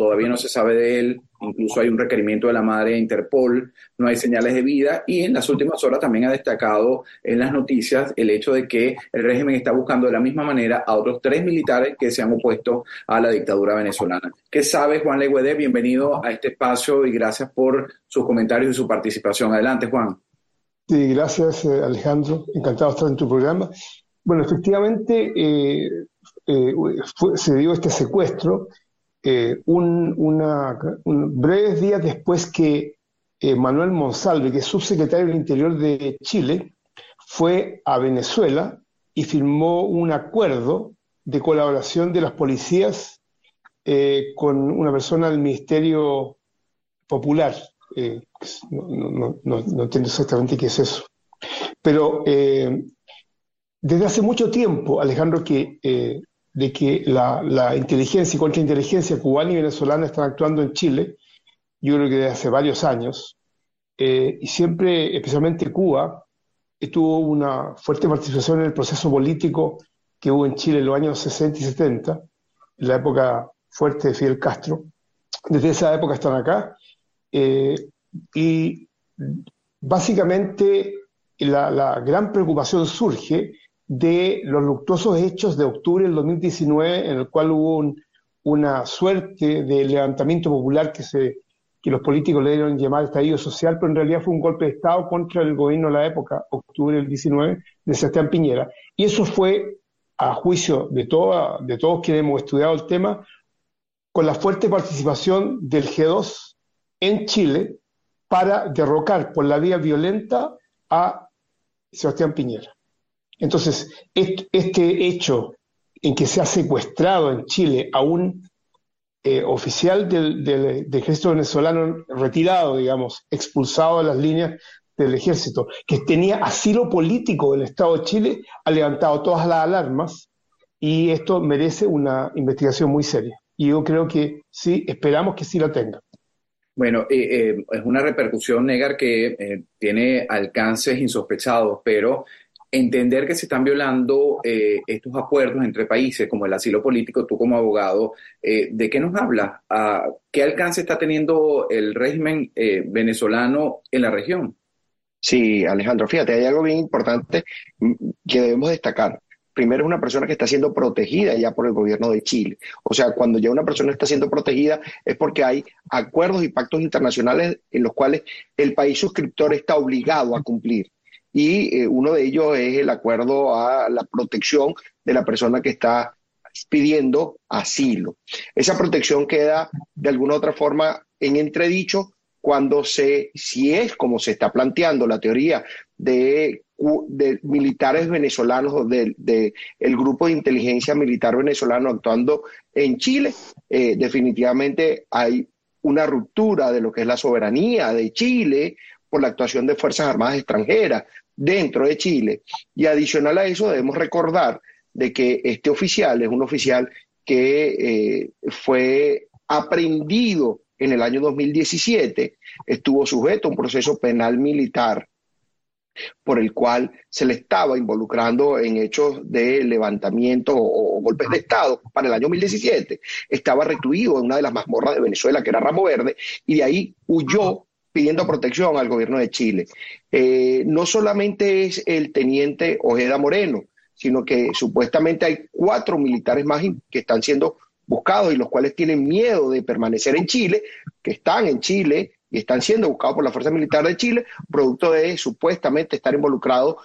todavía no se sabe de él, incluso hay un requerimiento de la madre de Interpol, no hay señales de vida y en las últimas horas también ha destacado en las noticias el hecho de que el régimen está buscando de la misma manera a otros tres militares que se han opuesto a la dictadura venezolana. ¿Qué sabe Juan Legüede? Bienvenido a este espacio y gracias por sus comentarios y su participación. Adelante, Juan. Sí, gracias Alejandro, encantado de estar en tu programa. Bueno, efectivamente eh, eh, se dio este secuestro eh, un, breves días después que eh, Manuel Monsalve, que es subsecretario del Interior de Chile, fue a Venezuela y firmó un acuerdo de colaboración de las policías eh, con una persona del Ministerio Popular. No, entiendo exactamente qué es eso. Pero desde hace mucho tiempo, Alejandro, que de que la, inteligencia y contrainteligencia cubana y venezolana están actuando en Chile, yo creo que desde hace varios años, eh, y siempre, especialmente Cuba, tuvo una fuerte participación en el proceso político que hubo en Chile en los años 60 y 70, en la época fuerte de Fidel Castro. Desde esa época están acá. Eh, y básicamente la, la, gran preocupación surge de los luctuosos hechos de octubre del 2019, en el cual hubo una suerte de levantamiento popular que, se, que los políticos le dieron llamar estallido social, pero en realidad fue un golpe de Estado contra el gobierno de la época, octubre del 19, de Sebastián Piñera. Y eso fue, a juicio de, toda, de todos quienes hemos estudiado el tema, con la fuerte participación del G2 en Chile para derrocar por la vía violenta a Sebastián Piñera. Entonces, este hecho en que se ha secuestrado en Chile a un eh, oficial del, ejército venezolano retirado, digamos, expulsado de las líneas del ejército, que tenía asilo político del Estado de Chile, ha levantado todas las alarmas y esto merece una investigación muy seria. Y yo creo que sí, esperamos que sí la tenga. Bueno, eh, eh, es una repercusión, Negar, que tiene alcances insospechados, pero entender que se están violando eh, estos acuerdos entre países, como el asilo político, tú como abogado, eh, ¿de qué nos habla? ¿A ¿Qué alcance está teniendo el régimen eh, venezolano en la región? Sí, Alejandro, fíjate, hay algo bien importante que debemos destacar. Primero, es una persona que está siendo protegida ya por el gobierno de Chile. O sea, cuando ya una persona está siendo protegida es porque hay acuerdos y pactos internacionales en los cuales el país suscriptor está obligado a cumplir y eh, uno de ellos es el acuerdo a la protección de la persona que está pidiendo asilo. Esa protección queda de alguna u otra forma en entredicho cuando se, si es como se está planteando la teoría de, militares venezolanos, del de, grupo de inteligencia militar venezolano actuando en Chile, eh, definitivamente hay una ruptura de lo que es la soberanía de Chile por la actuación de Fuerzas Armadas extranjeras dentro de Chile. Y adicional a eso debemos recordar de que este oficial es un oficial que eh, fue aprendido en el año 2017, estuvo sujeto a un proceso penal militar por el cual se le estaba involucrando en hechos de levantamiento o, golpes de Estado para el año 2017. Estaba recluido en una de las mazmorras de Venezuela, que era Ramo Verde, y de ahí huyó pidiendo protección al gobierno de Chile. Eh, no solamente es el teniente Ojeda Moreno, sino que supuestamente hay cuatro militares más que están siendo buscados y los cuales tienen miedo de permanecer en Chile, que están en Chile y están siendo buscados por la Fuerza Militar de Chile, producto de supuestamente estar involucrados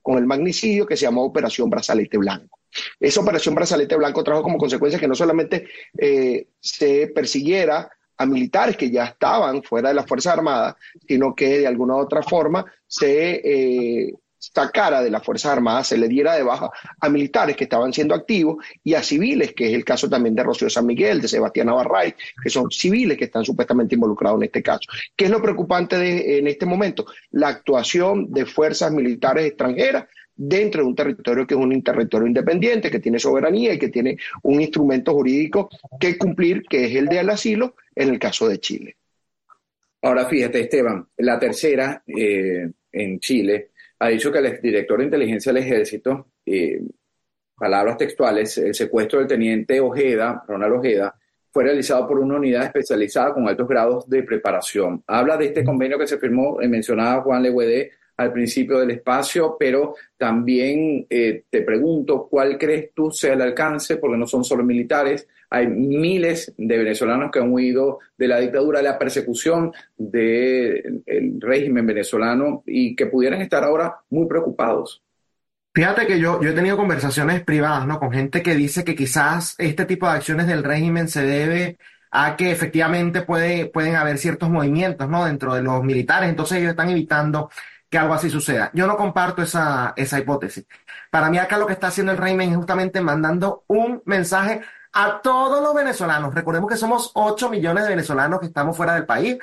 con el magnicidio que se llamó Operación Brazalete Blanco. Esa Operación Brazalete Blanco trajo como consecuencia que no solamente eh, se persiguiera a militares que ya estaban fuera de las Fuerzas Armadas, sino que de alguna u otra forma se eh, sacara de las Fuerzas Armadas, se le diera de baja a militares que estaban siendo activos y a civiles, que es el caso también de Rocío San Miguel, de Sebastián Navarray, que son civiles que están supuestamente involucrados en este caso. ¿Qué es lo preocupante de, en este momento? La actuación de fuerzas militares extranjeras dentro de un territorio que es un territorio independiente, que tiene soberanía y que tiene un instrumento jurídico que cumplir, que es el del asilo en el caso de Chile. Ahora fíjate, Esteban, la tercera eh, en Chile ha dicho que el director de inteligencia del ejército, eh, palabras textuales, el secuestro del teniente Ojeda, Ronald Ojeda, fue realizado por una unidad especializada con altos grados de preparación. Habla de este convenio que se firmó, eh, mencionaba Juan Leguedé al principio del espacio, pero también eh, te pregunto, ¿cuál crees tú sea el alcance? Porque no son solo militares, hay miles de venezolanos que han huido de la dictadura, de la persecución del régimen venezolano y que pudieran estar ahora muy preocupados. Fíjate que yo, yo he tenido conversaciones privadas, ¿no? Con gente que dice que quizás este tipo de acciones del régimen se debe a que efectivamente puede, pueden haber ciertos movimientos, ¿no? Dentro de los militares, entonces ellos están evitando que algo así suceda. Yo no comparto esa, esa hipótesis. Para mí acá lo que está haciendo el régimen es justamente mandando un mensaje a todos los venezolanos. Recordemos que somos 8 millones de venezolanos que estamos fuera del país,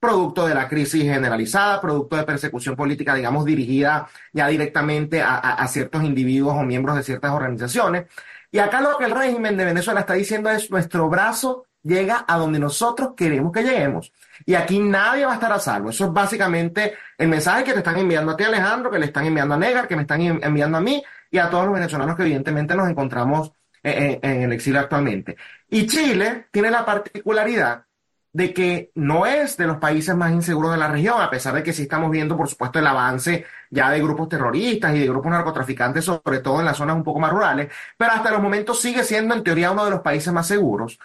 producto de la crisis generalizada, producto de persecución política, digamos, dirigida ya directamente a, ciertos individuos o miembros de ciertas organizaciones. Y acá lo que el régimen de Venezuela está diciendo es nuestro brazo llega a donde nosotros queremos que lleguemos. Y aquí nadie va a estar a salvo. Eso es básicamente el mensaje que te están enviando a ti, Alejandro, que le están enviando a Negar, que me están enviando a mí y a todos los venezolanos que evidentemente nos encontramos en, en el exilio actualmente. Y Chile tiene la particularidad de que no es de los países más inseguros de la región, a pesar de que sí estamos viendo, por supuesto, el avance ya de grupos terroristas y de grupos narcotraficantes, sobre todo en las zonas un poco más rurales, pero hasta los momentos sigue siendo en teoría uno de los países más seguros.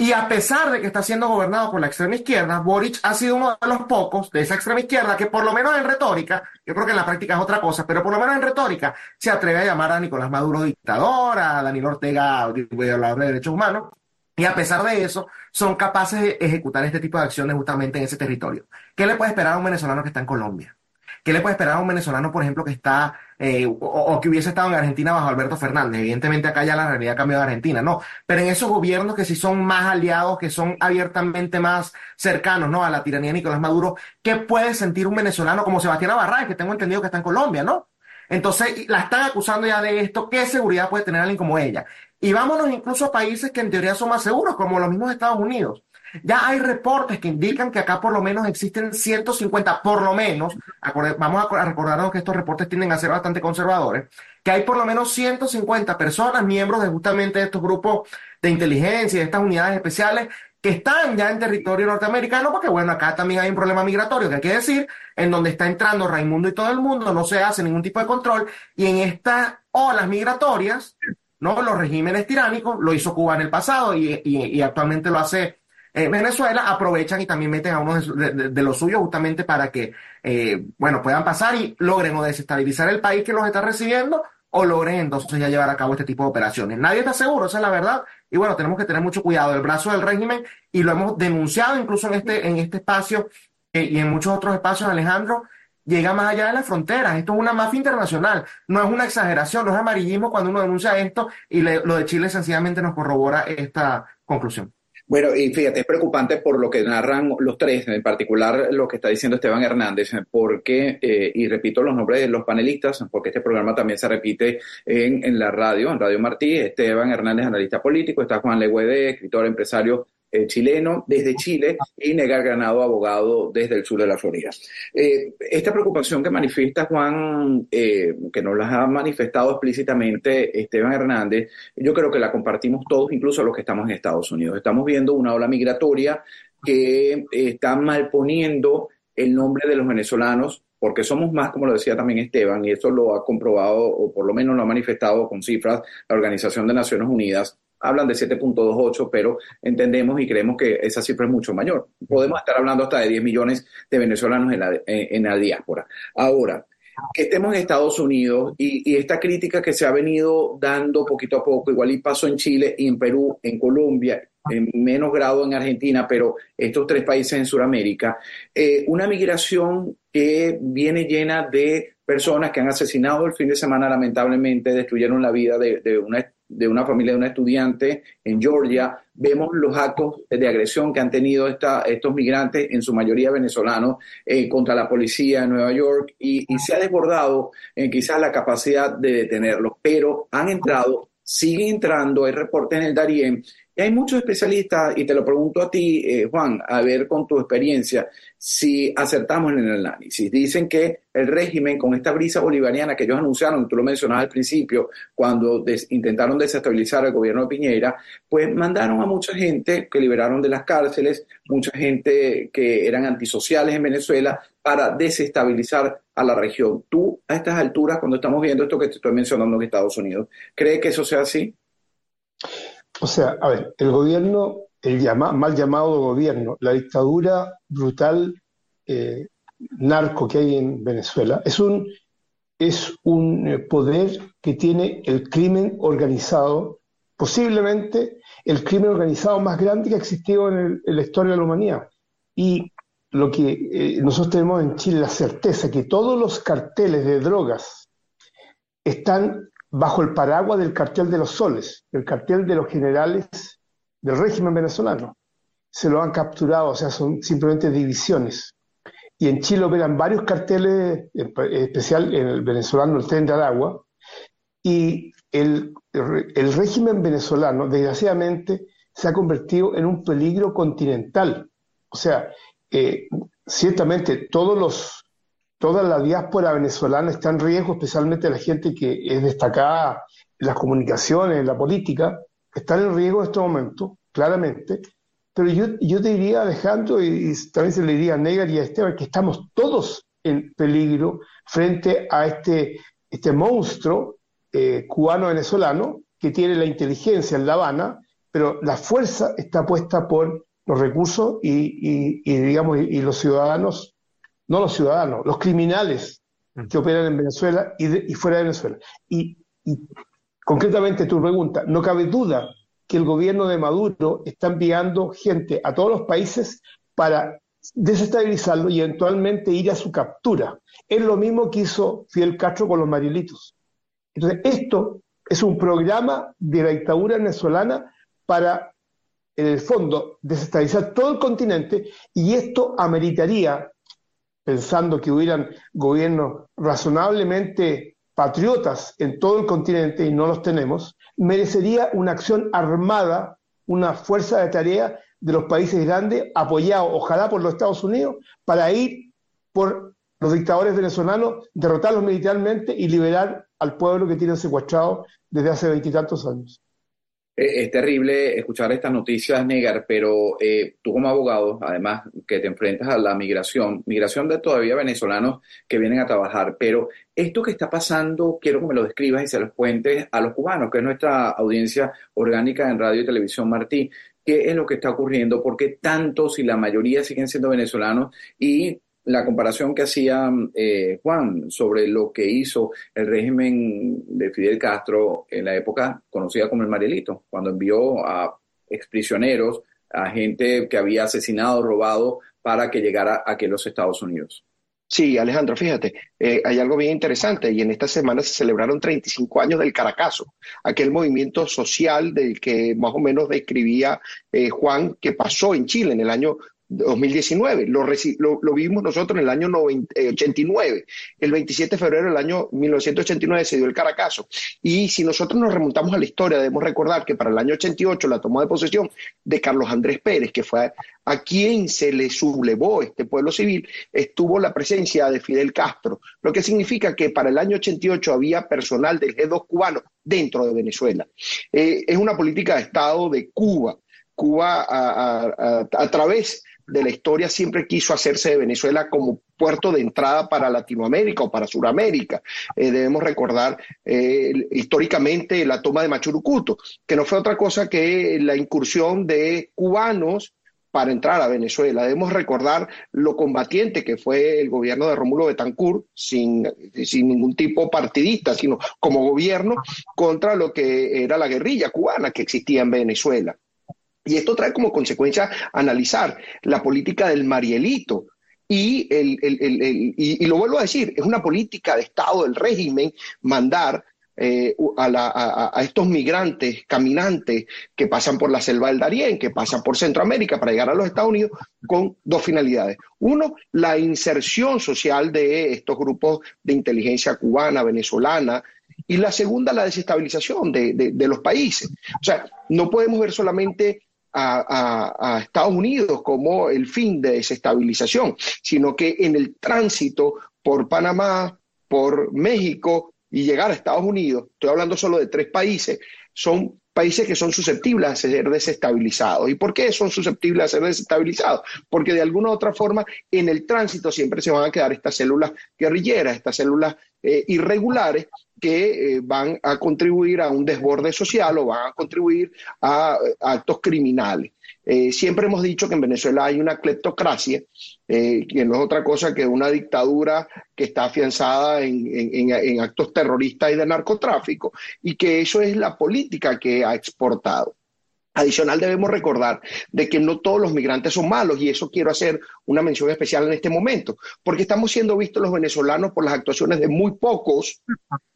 Y a pesar de que está siendo gobernado por la extrema izquierda, Boric ha sido uno de los pocos de esa extrema izquierda que por lo menos en retórica, yo creo que en la práctica es otra cosa, pero por lo menos en retórica se atreve a llamar a Nicolás Maduro dictador, a Daniel Ortega violador de derechos humanos, y a pesar de eso, son capaces de ejecutar este tipo de acciones justamente en ese territorio. ¿Qué le puede esperar a un venezolano que está en Colombia? ¿Qué le puede esperar a un venezolano, por ejemplo, que está eh, o, que hubiese estado en Argentina bajo Alberto Fernández? Evidentemente acá ya la realidad ha cambiado de Argentina, no. Pero en esos gobiernos que sí son más aliados, que son abiertamente más cercanos ¿no? a la tiranía de Nicolás Maduro, ¿qué puede sentir un venezolano como Sebastián Abarrá, que tengo entendido que está en Colombia, ¿no? Entonces, la están acusando ya de esto. ¿Qué seguridad puede tener alguien como ella? Y vámonos incluso a países que en teoría son más seguros, como los mismos Estados Unidos. Ya hay reportes que indican que acá por lo menos existen 150, por lo menos, vamos a recordarnos que estos reportes tienden a ser bastante conservadores, que hay por lo menos 150 personas, miembros de justamente estos grupos de inteligencia y de estas unidades especiales, que están ya en territorio norteamericano, porque bueno, acá también hay un problema migratorio, que hay que decir, en donde está entrando Raimundo y todo el mundo, no se hace ningún tipo de control, y en estas olas migratorias, ¿no? Los regímenes tiránicos, lo hizo Cuba en el pasado y, actualmente lo hace Venezuela, aprovechan y también meten a uno de, los suyos justamente para que, eh, bueno, puedan pasar y logren o desestabilizar el país que los está recibiendo o logren entonces ya llevar a cabo este tipo de operaciones. Nadie está seguro, esa es la verdad. Y bueno, tenemos que tener mucho cuidado del brazo del régimen y lo hemos denunciado incluso en este, en este espacio eh, y en muchos otros espacios, Alejandro, llega más allá de las fronteras. Esto es una mafia internacional, no es una exageración, no es amarillismo cuando uno denuncia esto y lo de Chile sencillamente nos corrobora esta conclusión. Bueno, y fíjate, es preocupante por lo que narran los tres, en particular lo que está diciendo Esteban Hernández, porque, eh, y repito los nombres de los panelistas, porque este programa también se repite en, en la radio, en Radio Martí, Esteban Hernández, analista político, está Juan Legüede, escritor, empresario eh, chileno desde Chile y Negar Granado, abogado desde el sur de la Florida. Eh, esta preocupación que manifiesta Juan, eh, que nos la ha manifestado explícitamente Esteban Hernández, yo creo que la compartimos todos, incluso los que estamos en Estados Unidos. Estamos viendo una ola migratoria que está malponiendo el nombre de los venezolanos porque somos más, como lo decía también Esteban, y eso lo ha comprobado, o por lo menos lo ha manifestado con cifras, la Organización de Naciones Unidas, hablan de 7.28, pero entendemos y creemos que esa cifra es mucho mayor. Podemos estar hablando hasta de 10 millones de venezolanos en la, en la diáspora. Ahora, que estemos en Estados Unidos y, esta crítica que se ha venido dando poquito a poco, igual y pasó en Chile y en Perú, en Colombia, en menos grado en Argentina, pero estos tres países en Sudamérica, eh, una migración que viene llena de personas que han asesinado el fin de semana, lamentablemente, destruyeron la vida de, de una de una familia de una estudiante en Georgia. Vemos los actos de agresión que han tenido esta, estos migrantes, en su mayoría venezolanos, eh, contra la policía en Nueva York y, se ha desbordado en quizás la capacidad de detenerlos, pero han entrado, siguen entrando, hay reportes en el Darién Y hay muchos especialistas, y te lo pregunto a ti, eh, Juan, a ver con tu experiencia, si acertamos en el análisis. Dicen que el régimen, con esta brisa bolivariana que ellos anunciaron, tú lo mencionabas al principio, cuando intentaron desestabilizar el gobierno de Piñera, pues mandaron a mucha gente que liberaron de las cárceles, mucha gente que eran antisociales en Venezuela, para desestabilizar a la región. Tú, a estas alturas, cuando estamos viendo esto que te estoy mencionando en Estados Unidos, ¿crees que eso sea así? O sea, a ver, el gobierno, el mal llamado gobierno, la dictadura brutal eh, narco que hay en Venezuela, es un, es un eh, poder que tiene el crimen organizado, posiblemente el crimen organizado más grande que ha existido en, la historia de la humanidad. Y lo que eh, nosotros tenemos en Chile, la certeza que todos los carteles de drogas están bajo el paraguas del cartel de los soles, el cartel de los generales del régimen venezolano. Se lo han capturado, o sea, son simplemente divisiones. Y en Chile operan varios carteles, en especial en el venezolano, el tren de Aragua, y el, régimen venezolano, desgraciadamente, se ha convertido en un peligro continental. O sea, eh, ciertamente todos los toda la diáspora venezolana está en riesgo, especialmente la gente que es destacada en las comunicaciones, en la política, están en riesgo en este momento, claramente. Pero yo, te diría, Alejandro, y, también se le diría a Negar y a Esteban, que estamos todos en peligro frente a este, este monstruo eh, cubano-venezolano que tiene la inteligencia en La Habana, pero la fuerza está puesta por los recursos y digamos, y los ciudadanos no los ciudadanos, los criminales que operan en Venezuela y, fuera de Venezuela. Y, concretamente tu pregunta, no cabe duda que el gobierno de Maduro está enviando gente a todos los países para desestabilizarlo y eventualmente ir a su captura. Es lo mismo que hizo Fidel Castro con los Marielitos. Entonces, esto es un programa de la dictadura venezolana para, en el fondo, desestabilizar todo el continente y esto ameritaría pensando que hubieran gobiernos razonablemente patriotas en todo el continente y no los tenemos, merecería una acción armada, una fuerza de tarea de los países grandes, apoyado ojalá por los Estados Unidos, para ir por los dictadores venezolanos, derrotarlos militarmente y liberar al pueblo que tienen secuestrado desde hace veintitantos años. Es terrible escuchar estas noticias, Negar, pero eh, tú como abogado, además que te enfrentas a la migración, migración de todavía venezolanos que vienen a trabajar, pero esto que está pasando, quiero que me lo describas y se los cuentes a los cubanos, que es nuestra audiencia orgánica en radio y televisión, Martí. ¿Qué es lo que está ocurriendo? ¿Por qué tantos y la mayoría siguen siendo venezolanos y la comparación que hacía eh, Juan sobre lo que hizo el régimen de Fidel Castro en la época conocida como el Marielito, cuando envió a exprisioneros, a gente que había asesinado, robado, para que llegara aquí a los Estados Unidos. Sí, Alejandro, fíjate, eh, hay algo bien interesante y en esta semana se celebraron 35 años del Caracazo, aquel movimiento social del que más o menos describía eh, Juan que pasó en Chile en el año 2019. Lo, lo, vimos nosotros en el año 89. Eh, el 27 de febrero del año 1989 se dio el Caracazo. Y si nosotros nos remontamos a la historia, debemos recordar que para el año 88 la toma de posesión de Carlos Andrés Pérez, que fue a quien se le sublevó este pueblo civil, estuvo la presencia de Fidel Castro, lo que significa que para el año 88 había personal del G2 cubano dentro de Venezuela. Eh, es una política de Estado de Cuba. Cuba a, a través de la historia siempre quiso hacerse de Venezuela como puerto de entrada para Latinoamérica o para Sudamérica. Eh, debemos recordar eh, históricamente la toma de Machurucuto, que no fue otra cosa que la incursión de cubanos para entrar a Venezuela. Debemos recordar lo combatiente que fue el gobierno de Rómulo Betancourt, sin, sin ningún tipo partidista, sino como gobierno, contra lo que era la guerrilla cubana que existía en Venezuela. Y esto trae como consecuencia analizar la política del Marielito. Y, el, y, lo vuelvo a decir, es una política de Estado del régimen mandar eh, a, a, estos migrantes caminantes que pasan por la selva del Darién, que pasan por Centroamérica para llegar a los Estados Unidos, con dos finalidades. Uno, la inserción social de estos grupos de inteligencia cubana, venezolana, Y la segunda, la desestabilización de, los países. O sea, no podemos ver solamente a, Estados Unidos como el fin de desestabilización, sino que en el tránsito por Panamá, por México y llegar a Estados Unidos, estoy hablando solo de tres países, son países que son susceptibles a ser desestabilizados. ¿Y por qué son susceptibles a ser desestabilizados? Porque de alguna u otra forma en el tránsito siempre se van a quedar estas células guerrilleras, estas células eh, irregulares que eh, van a contribuir a un desborde social o van a contribuir a, actos criminales. Eh, siempre hemos dicho que en Venezuela hay una cleptocracia, que no es otra cosa que una dictadura que está afianzada en actos terroristas y de narcotráfico, y que eso es la política que ha exportado. Adicional debemos recordar de que no todos los migrantes son malos y eso quiero hacer una mención especial en este momento, porque estamos siendo vistos los venezolanos por las actuaciones de muy pocos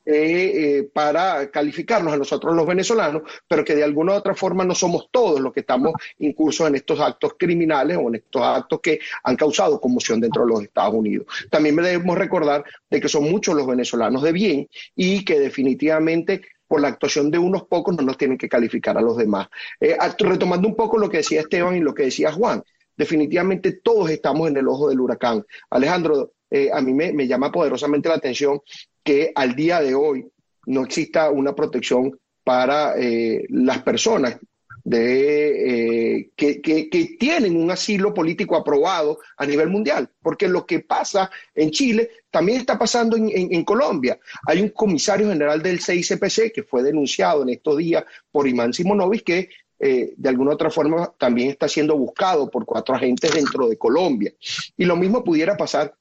eh, eh, para calificarnos a nosotros los venezolanos, pero que de alguna u otra forma no somos todos los que estamos incursos en estos actos criminales o en estos actos que han causado conmoción dentro de los Estados Unidos. También debemos recordar de que son muchos los venezolanos de bien y que definitivamente por la actuación de unos pocos no nos tienen que calificar a los demás. Eh, retomando un poco lo que decía Esteban y lo que decía Juan, definitivamente todos estamos en el ojo del huracán. Alejandro, eh, a mí me, llama poderosamente la atención que al día de hoy no exista una protección para eh, las personas de, eh, que, que, tienen un asilo político aprobado a nivel mundial, porque lo que pasa en Chile también está pasando en, en, Colombia. Hay un comisario general del CICPC que fue denunciado en estos días por Imán Simonovic que eh, de alguna otra forma también está siendo buscado por cuatro agentes dentro de Colombia. Y lo mismo pudiera pasar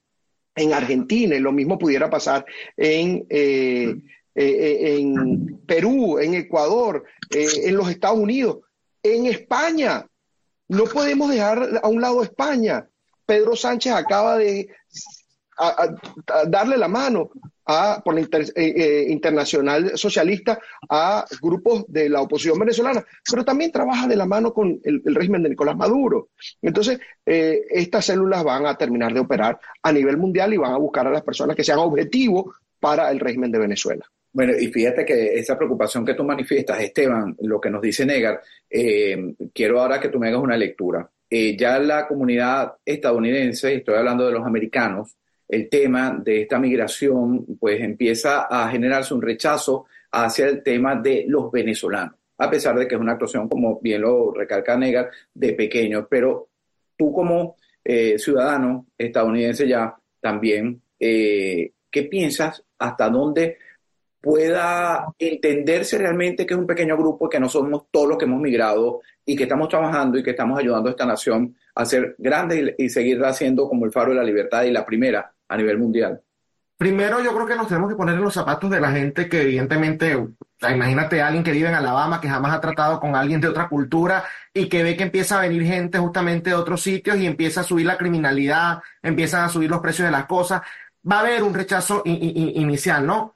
en Argentina y lo mismo pudiera pasar en... Eh, en Perú, en Ecuador, en los Estados Unidos en España. No podemos dejar a un lado España. Pedro Sánchez acaba de darle la mano a, por la eh, eh, Internacional Socialista a grupos de la oposición venezolana, pero también trabaja de la mano con el, régimen de Nicolás Maduro. Entonces, eh, estas células van a terminar de operar a nivel mundial y van a buscar a las personas que sean objetivos para el régimen de Venezuela. Bueno, y fíjate que esa preocupación que tú manifiestas, Esteban, lo que nos dice Negar, eh, quiero ahora que tú me hagas una lectura. Eh, ya la comunidad estadounidense, estoy hablando de los americanos, el tema de esta migración, pues empieza a generarse un rechazo hacia el tema de los venezolanos, a pesar de que es una actuación, como bien lo recalca Negar, de pequeños. Pero tú como eh, ciudadano estadounidense ya también, ¿qué piensas? ¿Hasta dónde? Pueda entenderse realmente que es un pequeño grupo, que no somos todos los que hemos migrado y que estamos trabajando y que estamos ayudando a esta nación a ser grande y, seguir haciendo como el faro de la libertad y la primera a nivel mundial. Primero, yo creo que nos tenemos que poner en los zapatos de la gente que evidentemente, imagínate a alguien que vive en Alabama, que jamás ha tratado con alguien de otra cultura y que ve que empieza a venir gente justamente de otros sitios y empieza a subir la criminalidad, empiezan a subir los precios de las cosas. Va a haber un rechazo inicial, ¿no?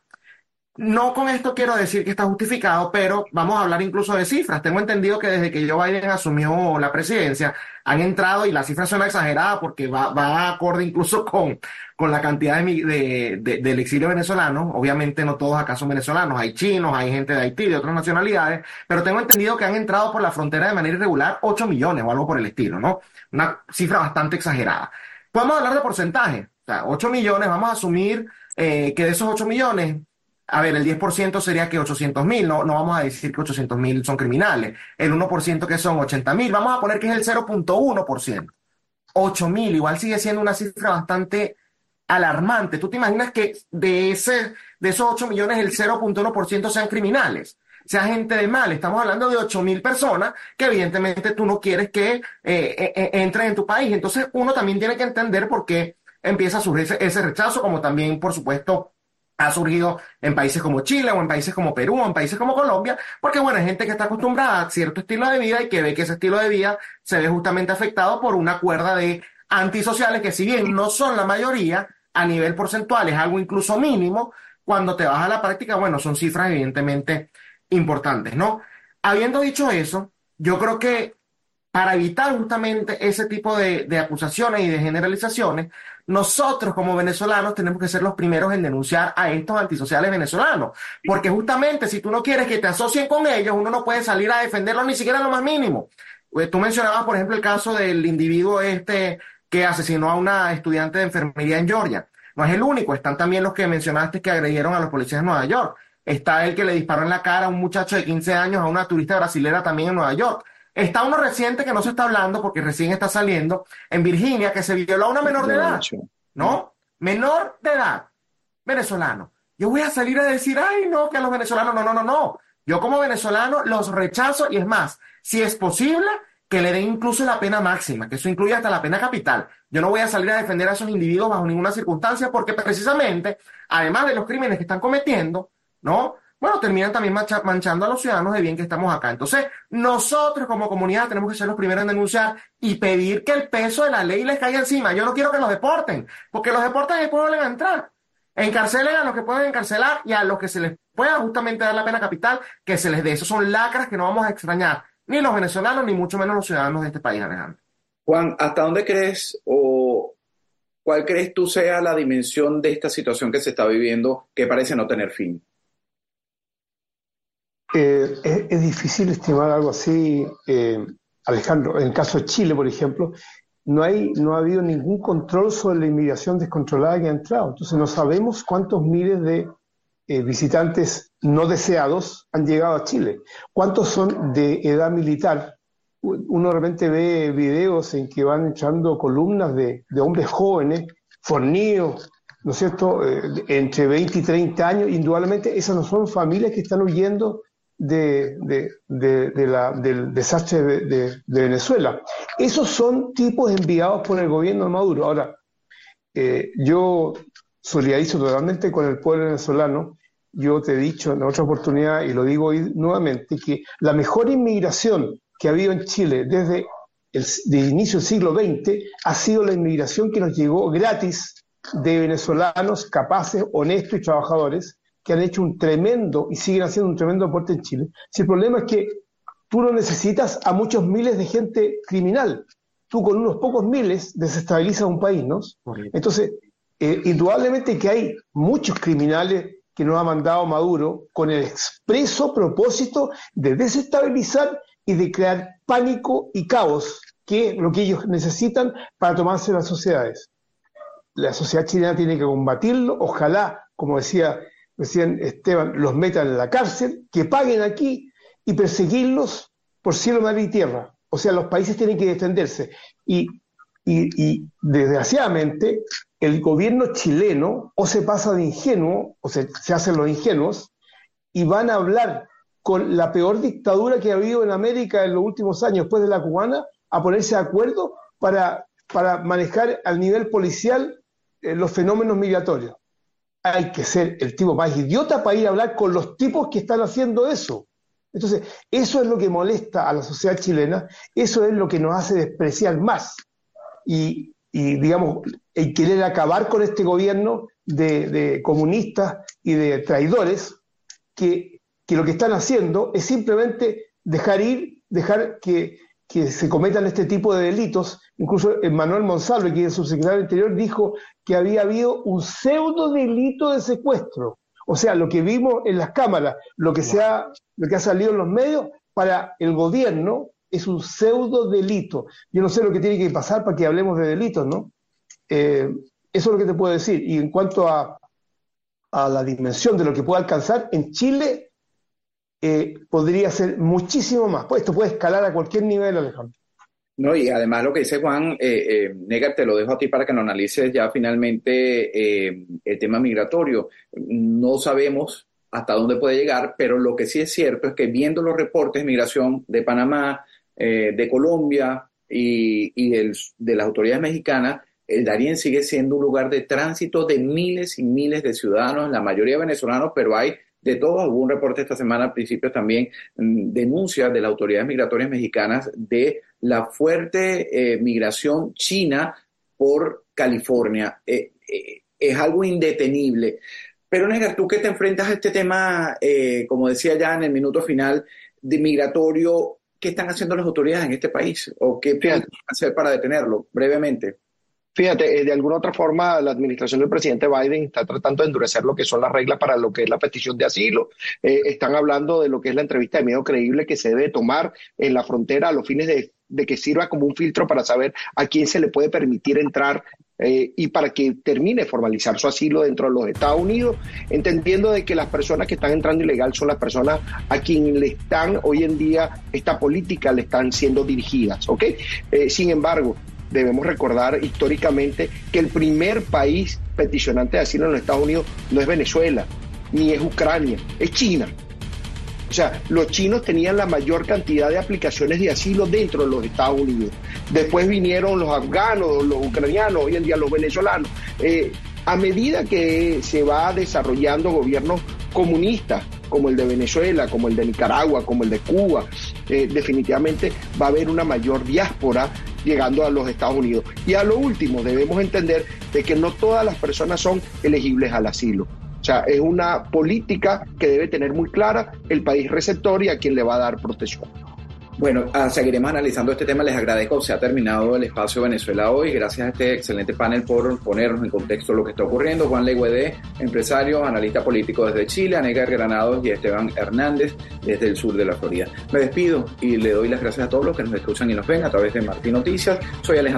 No con esto quiero decir que está justificado, pero vamos a hablar incluso de cifras. Tengo entendido que desde que Joe Biden asumió la presidencia, han entrado, y las cifras son exageradas porque va, va acorde incluso con, con la cantidad de, del exilio venezolano. Obviamente no todos acá son venezolanos, hay chinos, hay gente de Haití, de otras nacionalidades, pero tengo entendido que han entrado por la frontera de manera irregular 8 millones o algo por el estilo, ¿no? Una cifra bastante exagerada. Podemos hablar de porcentaje. O sea, 8 millones, vamos a asumir eh, que de esos 8 millones, a ver, el 10% sería que 800 mil, no, no vamos a decir que 800 mil son criminales. El 1% que son 80 mil, vamos a poner que es el 0.1%. 8 mil, igual sigue siendo una cifra bastante alarmante. ¿Tú te imaginas que de, ese, de esos 8 millones el 0.1% sean criminales? sea gente de mal. Estamos hablando de 8 mil personas que evidentemente tú no quieres que eh, eh, eh, entren en tu país. Entonces uno también tiene que entender por qué empieza a surgir ese rechazo, como también, por supuesto, ha surgido en países como Chile o en países como Perú o en países como Colombia, porque bueno, hay gente que está acostumbrada a cierto estilo de vida y que ve que ese estilo de vida se ve justamente afectado por una cuerda de antisociales que si bien no son la mayoría, a nivel porcentual es algo incluso mínimo, cuando te vas a la práctica, bueno, son cifras evidentemente importantes, ¿no? Habiendo dicho eso, yo creo que para evitar justamente ese tipo de, acusaciones y de generalizaciones, nosotros como venezolanos tenemos que ser los primeros en denunciar a estos antisociales venezolanos. Porque justamente si tú no quieres que te asocien con ellos, uno no puede salir a defenderlos ni siquiera lo más mínimo. Pues, tú mencionabas, por ejemplo, el caso del individuo este que asesinó a una estudiante de enfermería en Georgia. No es el único, están también los que mencionaste que agredieron a los policías de Nueva York. Está el que le disparó en la cara a un muchacho de 15 años a una turista brasilera también en Nueva York. Está uno reciente que no se está hablando porque recién está saliendo en Virginia que se violó a una menor de edad. ¿No? Menor de edad. Venezolano. Yo voy a salir a decir, ay, no, que a los venezolanos, no, no, no, no. Yo como venezolano los rechazo y es más, si es posible, que le den incluso la pena máxima, que eso incluye hasta la pena capital. Yo no voy a salir a defender a esos individuos bajo ninguna circunstancia porque precisamente, además de los crímenes que están cometiendo, ¿no? Bueno, terminan también manchando a los ciudadanos de bien que estamos acá. Entonces, nosotros como comunidad tenemos que ser los primeros en denunciar y pedir que el peso de la ley les caiga encima. Yo no quiero que los deporten, porque los deportes después vuelven a entrar. Encarcelen a los que pueden encarcelar y a los que se les pueda justamente dar la pena capital, que se les dé. Esos son lacras que no vamos a extrañar ni los venezolanos, ni mucho menos los ciudadanos de este país, Alejandro. Juan, ¿hasta dónde crees o cuál crees tú sea la dimensión de esta situación que se está viviendo que parece no tener fin? Eh, es, difícil estimar algo así, eh, Alejandro. En el caso de Chile, por ejemplo, no, hay, no ha habido ningún control sobre la inmigración descontrolada que ha entrado. Entonces no sabemos cuántos miles de eh, visitantes no deseados han llegado a Chile. ¿Cuántos son de edad militar? Uno realmente ve videos en que van echando columnas de, hombres jóvenes, fornidos, ¿no es cierto?, eh, entre 20 y 30 años. Indudablemente esas no son familias que están huyendo de, del desastre de, Venezuela. Esos son tipos enviados por el gobierno de Maduro. Ahora, eh, yo solidarizo totalmente con el pueblo venezolano. Yo te he dicho en otra oportunidad, y lo digo hoy nuevamente, que la mejor inmigración que ha habido en Chile desde el inicio del siglo XX ha sido la inmigración que nos llegó gratis de venezolanos capaces, honestos y trabajadores que han hecho un tremendo y siguen haciendo un tremendo aporte en Chile. Si el problema es que tú no necesitas a muchos miles de gente criminal, tú con unos pocos miles desestabilizas un país, ¿no? Entonces, eh, indudablemente que hay muchos criminales que nos ha mandado Maduro con el expreso propósito de desestabilizar y de crear pánico y caos, que es lo que ellos necesitan para tomarse las sociedades. La sociedad chilena tiene que combatirlo, ojalá, como decía recién Esteban, los metan en la cárcel, que paguen aquí y perseguirlos por cielo, mar y tierra. O sea, los países tienen que defenderse. Y, y desgraciadamente, el gobierno chileno o se pasa de ingenuo, o se, se hacen los ingenuos, y van a hablar con la peor dictadura que ha habido en América en los últimos años, después de la cubana, a ponerse de acuerdo para, para manejar al nivel policial eh, los fenómenos migratorios. Hay que ser el tipo más idiota para ir a hablar con los tipos que están haciendo eso. Entonces, eso es lo que molesta a la sociedad chilena, eso es lo que nos hace despreciar más. Y, digamos, el querer acabar con este gobierno de, comunistas y de traidores que, lo que están haciendo es simplemente dejar ir, dejar que, se cometan este tipo de delitos. Incluso Manuel Monsalve, que es su secretario interior, dijo que había habido un pseudo delito de secuestro. O sea, lo que vimos en las cámaras, lo que, se lo que ha salido en los medios, para el gobierno es un pseudo delito. Yo no sé lo que tiene que pasar para que hablemos de delitos, ¿no? Eh, eso es lo que te puedo decir. Y en cuanto a, a la dimensión de lo que puede alcanzar, en Chile eh, podría ser muchísimo más. Pues esto puede escalar a cualquier nivel, Alejandro. No, y además lo que dice Juan, eh, eh te lo dejo a ti para que lo analices ya finalmente el tema migratorio. No sabemos hasta dónde puede llegar, pero lo que sí es cierto es que viendo los reportes de migración de Panamá, eh, de Colombia y, de las autoridades mexicanas, el Darién sigue siendo un lugar de tránsito de miles y miles de ciudadanos, la mayoría venezolanos, pero hay de todo. Hubo un reporte esta semana, al principio también, mm, denuncia de las autoridades migratorias mexicanas de la fuerte eh, migración china por California. Eh, es algo indetenible. Pero, Negar, tú que te enfrentas a este tema, como decía ya en el minuto final, de migratorio, ¿qué están haciendo las autoridades en este país? ¿O qué pueden hacer para detenerlo? Brevemente. Fíjate, eh, de alguna otra forma la administración del presidente Biden está tratando de endurecer lo que son las reglas para lo que es la petición de asilo. Eh, están hablando de lo que es la entrevista de miedo creíble que se debe tomar en la frontera a los fines de, que sirva como un filtro para saber a quién se le puede permitir entrar eh, y para que termine formalizar su asilo dentro de los Estados Unidos, entendiendo de que las personas que están entrando ilegal son las personas a quien le están hoy en día esta política le están siendo dirigidas, ¿ok? sin embargo, debemos recordar históricamente que el primer país peticionante de asilo en los Estados Unidos no es Venezuela, ni es Ucrania, es China. O sea, los chinos tenían la mayor cantidad de aplicaciones de asilo dentro de los Estados Unidos. Después vinieron los afganos, los ucranianos, hoy en día los venezolanos. Eh, a medida que se va desarrollando gobiernos comunistas, como el de Venezuela, como el de Nicaragua, como el de Cuba, eh, definitivamente va a haber una mayor diáspora llegando a los Estados Unidos. Y a lo último, debemos entender de que no todas las personas son elegibles al asilo. O sea, es una política que debe tener muy clara el país receptor y a quien le va a dar protección. Bueno, ah, seguiremos analizando este tema. Les agradezco. Se ha terminado el espacio Venezuela hoy. Gracias a este excelente panel por ponernos en contexto lo que está ocurriendo. Juan Legüedé, empresario, analista político desde Chile, Anegar Granados y Esteban Hernández desde el sur de la Florida. Me despido y le doy las gracias a todos los que nos escuchan y nos ven a través de Martín Noticias. Soy Alejandro.